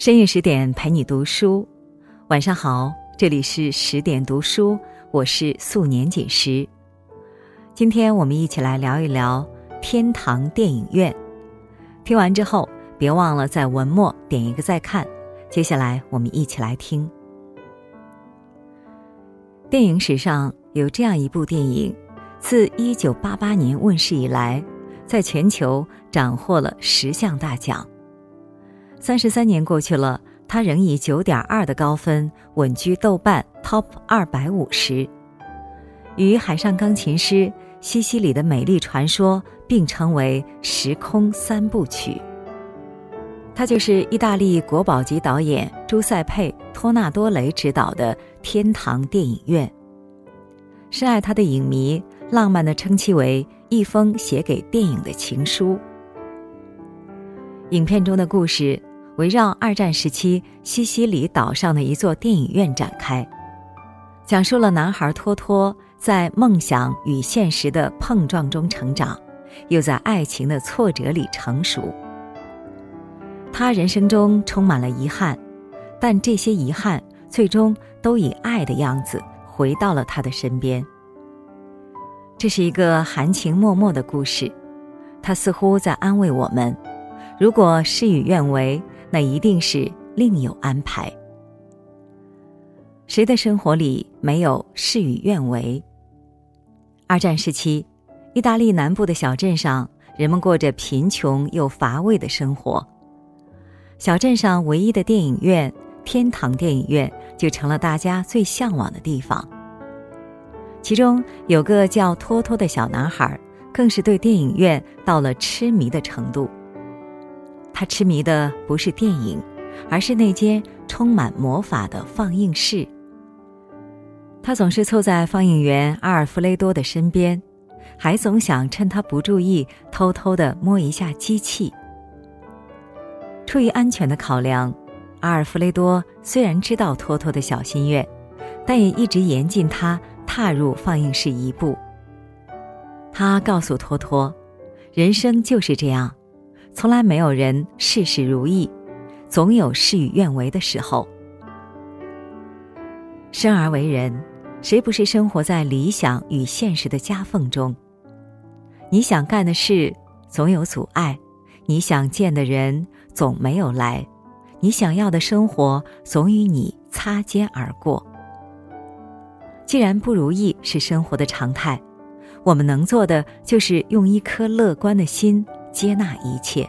深夜十点陪你读书，晚上好，这里是十点读书，我是素年锦时。今天我们一起来聊一聊天堂电影院。听完之后，别忘了在文末点一个再看。接下来我们一起来听。电影史上有这样一部电影，自一九八八年问世以来，在全球斩获了十项大奖。三十三年过去了，他仍以九点二的高分稳居豆瓣 Top 二百五十，与《海上钢琴师》《西西里的美丽传说》并称为时空三部曲。他就是意大利国宝级导演朱塞佩·托纳多雷执导的《天堂电影院》。深爱他的影迷浪漫地称其为一封写给电影的情书。影片中的故事。围绕二战时期西西里岛上的一座电影院展开，讲述了男孩托托在梦想与现实的碰撞中成长，又在爱情的挫折里成熟。他人生中充满了遗憾，但这些遗憾最终都以爱的样子回到了他的身边。这是一个含情脉脉的故事，他似乎在安慰我们：如果事与愿违。那一定是另有安排。谁的生活里没有事与愿违？二战时期，意大利南部的小镇上，人们过着贫穷又乏味的生活。小镇上唯一的电影院——天堂电影院，就成了大家最向往的地方。其中有个叫托托的小男孩，更是对电影院到了痴迷的程度。他痴迷的不是电影，而是那间充满魔法的放映室。他总是凑在放映员阿尔弗雷多的身边，还总想趁他不注意偷偷的摸一下机器。出于安全的考量，阿尔弗雷多虽然知道托托的小心愿，但也一直严禁他踏入放映室一步。他告诉托托，人生就是这样。从来没有人事事如意，总有事与愿违的时候。生而为人，谁不是生活在理想与现实的夹缝中？你想干的事总有阻碍，你想见的人总没有来，你想要的生活总与你擦肩而过。既然不如意是生活的常态，我们能做的就是用一颗乐观的心。接纳一切，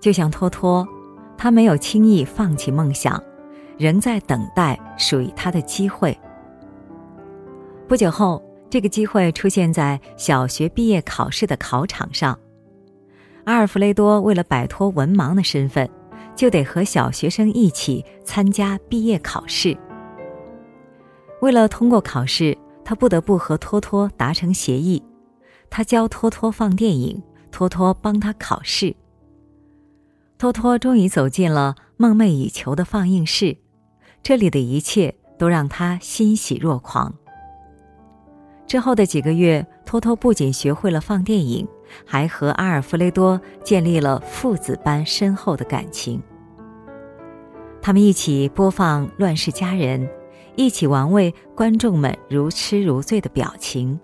就像托托，他没有轻易放弃梦想，仍在等待属于他的机会。不久后，这个机会出现在小学毕业考试的考场上。阿尔弗雷多为了摆脱文盲的身份，就得和小学生一起参加毕业考试。为了通过考试，他不得不和托托达成协议。他教托托放电影，托托帮他考试。托托终于走进了梦寐以求的放映室，这里的一切都让他欣喜若狂。之后的几个月，托托不仅学会了放电影，还和阿尔弗雷多建立了父子般深厚的感情。他们一起播放《乱世佳人》，一起玩味观众们如痴如醉的表情。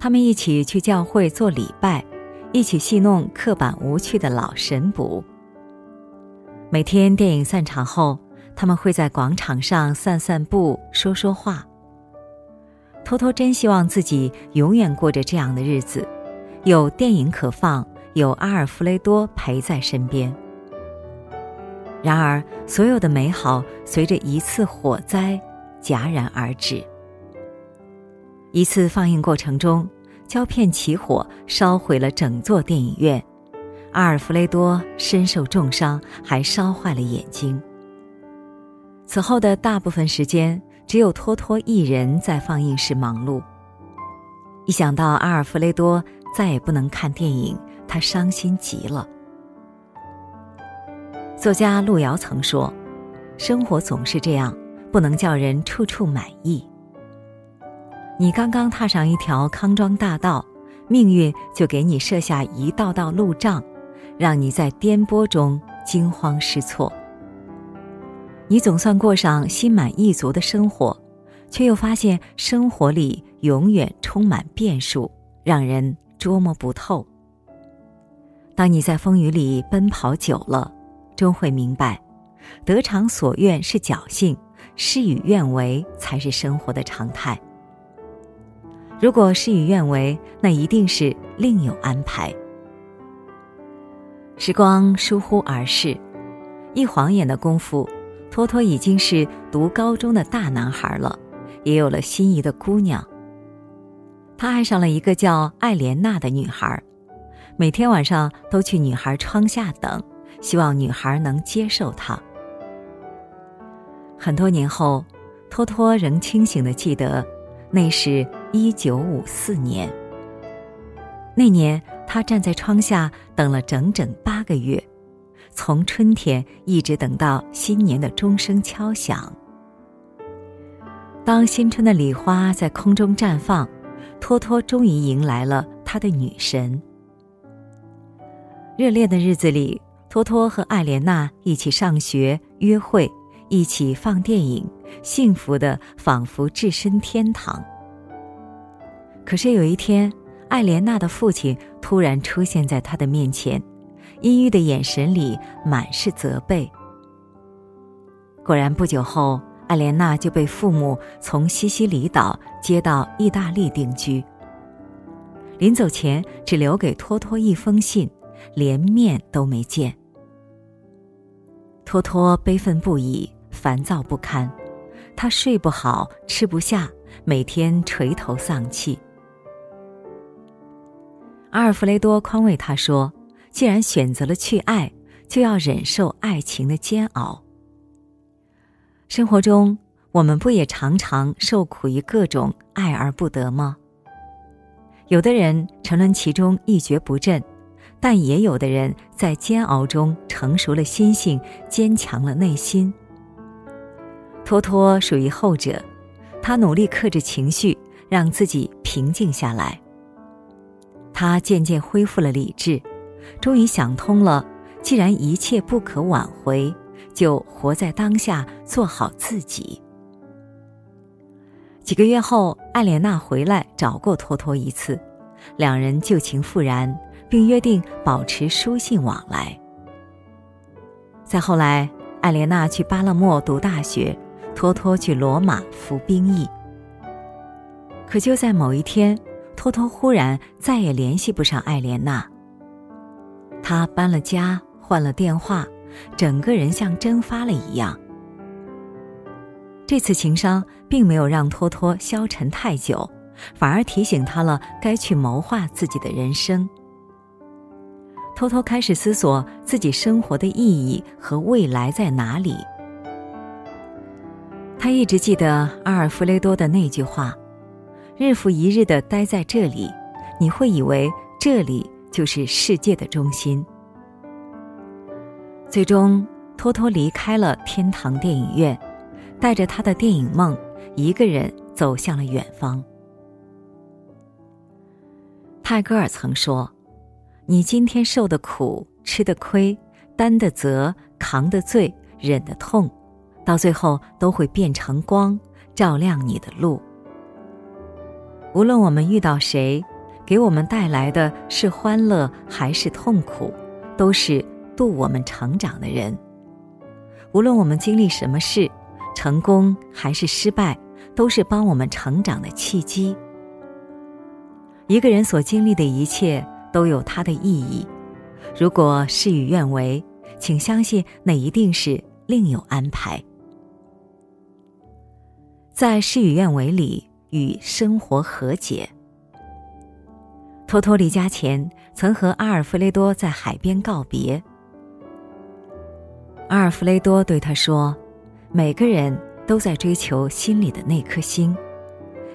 他们一起去教会做礼拜，一起戏弄刻板无趣的老神捕。每天电影散场后，他们会在广场上散散步、说说话。偷偷真希望自己永远过着这样的日子，有电影可放，有阿尔弗雷多陪在身边。然而，所有的美好随着一次火灾戛然而止。一次放映过程中，胶片起火，烧毁了整座电影院。阿尔弗雷多身受重伤，还烧坏了眼睛。此后的大部分时间，只有托托一人在放映室忙碌。一想到阿尔弗雷多再也不能看电影，他伤心极了。作家路遥曾说：“生活总是这样，不能叫人处处满意。”你刚刚踏上一条康庄大道，命运就给你设下一道道路障，让你在颠簸中惊慌失措。你总算过上心满意足的生活，却又发现生活里永远充满变数，让人捉摸不透。当你在风雨里奔跑久了，终会明白，得偿所愿是侥幸，事与愿违才是生活的常态。如果事与愿违，那一定是另有安排。时光疏忽而逝，一晃眼的功夫。托托已经是读高中的大男孩了，也有了心仪的姑娘。他爱上了一个叫艾莲娜的女孩，每天晚上都去女孩窗下等，希望女孩能接受他。很多年后，托托仍清醒的记得，那是一九五四年。那年，他站在窗下等了整整八个月。从春天一直等到新年的钟声敲响。当新春的礼花在空中绽放，托托终于迎来了他的女神。热恋的日子里，托托和艾莲娜一起上学、约会，一起放电影，幸福的仿佛置身天堂。可是有一天，艾莲娜的父亲突然出现在他的面前。阴郁的眼神里满是责备。果然，不久后，艾莲娜就被父母从西西里岛接到意大利定居。临走前，只留给托托一封信，连面都没见。托托悲愤不已，烦躁不堪，他睡不好，吃不下，每天垂头丧气。阿尔弗雷多宽慰他说。既然选择了去爱，就要忍受爱情的煎熬。生活中，我们不也常常受苦于各种爱而不得吗？有的人沉沦其中一蹶不振，但也有的人在煎熬中成熟了心性，坚强了内心。托托属于后者，他努力克制情绪，让自己平静下来。他渐渐恢复了理智。终于想通了，既然一切不可挽回，就活在当下，做好自己。几个月后，艾莲娜回来找过托托一次，两人旧情复燃，并约定保持书信往来。再后来，艾莲娜去巴勒莫读大学，托托去罗马服兵役。可就在某一天，托托忽然再也联系不上艾莲娜。他搬了家，换了电话，整个人像蒸发了一样。这次情伤并没有让托托消沉太久，反而提醒他了该去谋划自己的人生。托托开始思索自己生活的意义和未来在哪里。他一直记得阿尔弗雷多的那句话：“日复一日的待在这里，你会以为这里。”就是世界的中心。最终，托托离开了天堂电影院，带着他的电影梦，一个人走向了远方。泰戈尔曾说：“你今天受的苦、吃的亏、担的责、扛的罪、忍的痛，到最后都会变成光，照亮你的路。”无论我们遇到谁。给我们带来的是欢乐还是痛苦，都是渡我们成长的人。无论我们经历什么事，成功还是失败，都是帮我们成长的契机。一个人所经历的一切都有它的意义。如果事与愿违，请相信那一定是另有安排。在事与愿违里，与生活和解。托托离家前，曾和阿尔弗雷多在海边告别。阿尔弗雷多对他说：“每个人都在追求心里的那颗星，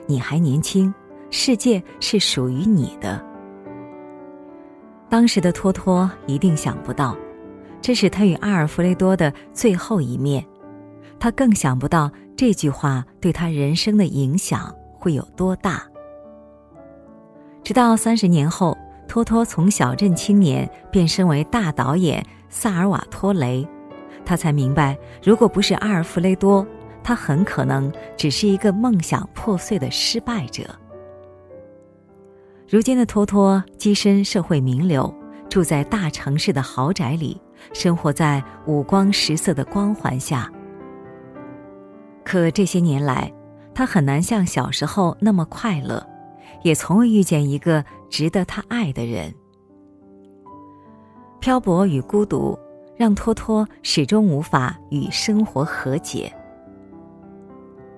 你还年轻，世界是属于你的。”当时的托托一定想不到，这是他与阿尔弗雷多的最后一面。他更想不到这句话对他人生的影响会有多大。直到三十年后，托托从小镇青年变身为大导演萨尔瓦托雷，他才明白，如果不是阿尔弗雷多，他很可能只是一个梦想破碎的失败者。如今的托托跻身社会名流，住在大城市的豪宅里，生活在五光十色的光环下。可这些年来，他很难像小时候那么快乐，也从未遇见一个值得他爱的人。漂泊与孤独让托托始终无法与生活和解。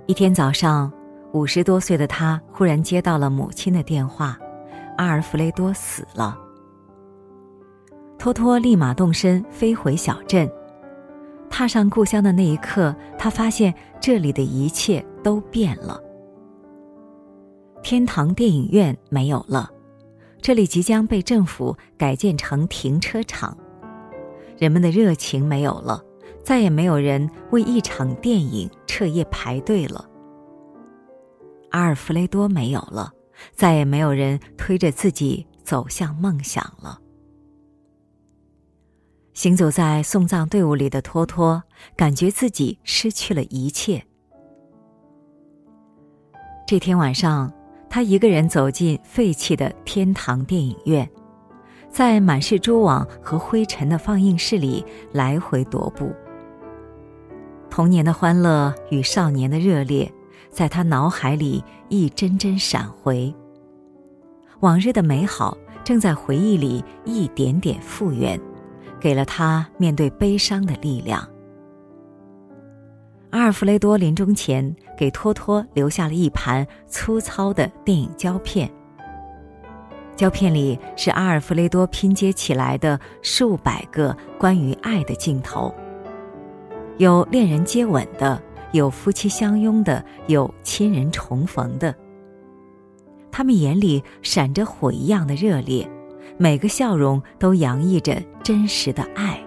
一天早上，五十多岁的他忽然接到了母亲的电话：阿尔弗雷多死了。托托立马动身飞回小镇。踏上故乡的那一刻，他发现这里的一切都变了。天堂电影院没有了。这里即将被政府改建成停车场，人们的热情没有了，再也没有人为一场电影彻夜排队了。阿尔弗雷多没有了，再也没有人推着自己走向梦想了。行走在送葬队伍里的托托，感觉自己失去了一切。这天晚上。他一个人走进废弃的天堂电影院，在满是蛛网和灰尘的放映室里来回踱步。童年的欢乐与少年的热烈，在他脑海里一帧帧闪回。往日的美好正在回忆里一点点复原，给了他面对悲伤的力量。阿尔弗雷多临终前给托托留下了一盘粗糙的电影胶片。胶片里是阿尔弗雷多拼接起来的数百个关于爱的镜头，有恋人接吻的，有夫妻相拥的，有亲人重逢的。他们眼里闪着火一样的热烈，每个笑容都洋溢着真实的爱。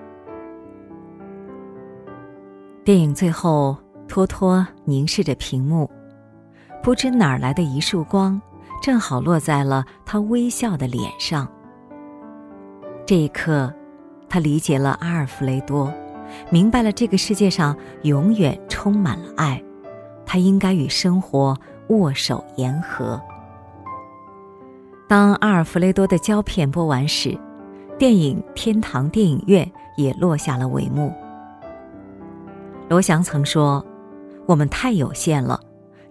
电影最后，托托凝视着屏幕，不知哪儿来的一束光，正好落在了他微笑的脸上。这一刻，他理解了阿尔弗雷多，明白了这个世界上永远充满了爱，他应该与生活握手言和。当阿尔弗雷多的胶片播完时，电影《天堂电影院》也落下了帷幕。罗翔曾说：“我们太有限了，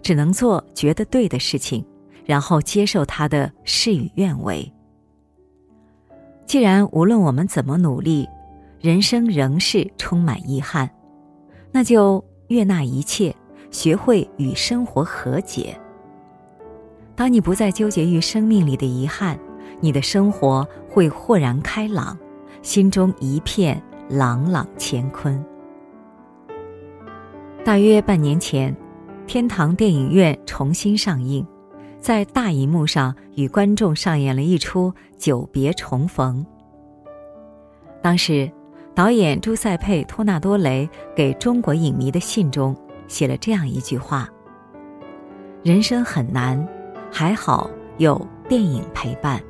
只能做觉得对的事情，然后接受他的事与愿违。既然无论我们怎么努力，人生仍是充满遗憾，那就悦纳一切，学会与生活和解。当你不再纠结于生命里的遗憾，你的生活会豁然开朗，心中一片朗朗乾坤。”大约半年前，天堂电影院重新上映，在大银幕上与观众上演了一出久别重逢。当时，导演朱塞佩·托纳多雷给中国影迷的信中写了这样一句话：“人生很难，还好有电影陪伴。”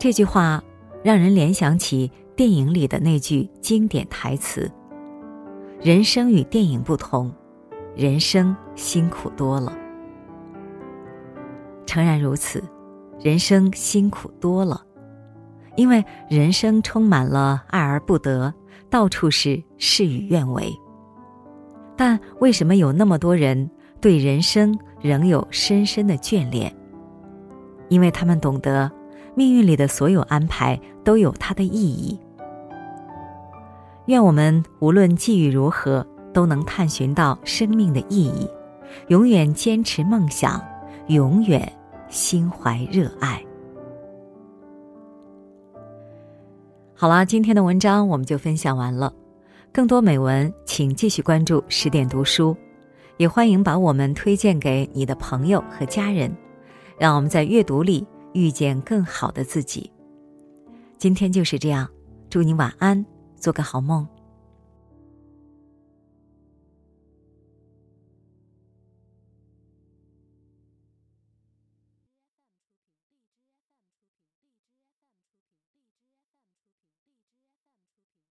这句话让人联想起电影里的那句经典台词。人生与电影不同，人生辛苦多了。诚然如此，人生辛苦多了，因为人生充满了爱而不得，到处是事与愿违。但为什么有那么多人对人生仍有深深的眷恋？因为他们懂得，命运里的所有安排都有它的意义。愿我们无论际遇如何，都能探寻到生命的意义，永远坚持梦想，永远心怀热爱。好了，今天的文章我们就分享完了。更多美文，请继续关注十点读书，也欢迎把我们推荐给你的朋友和家人，让我们在阅读里遇见更好的自己。今天就是这样，祝你晚安。做个好梦。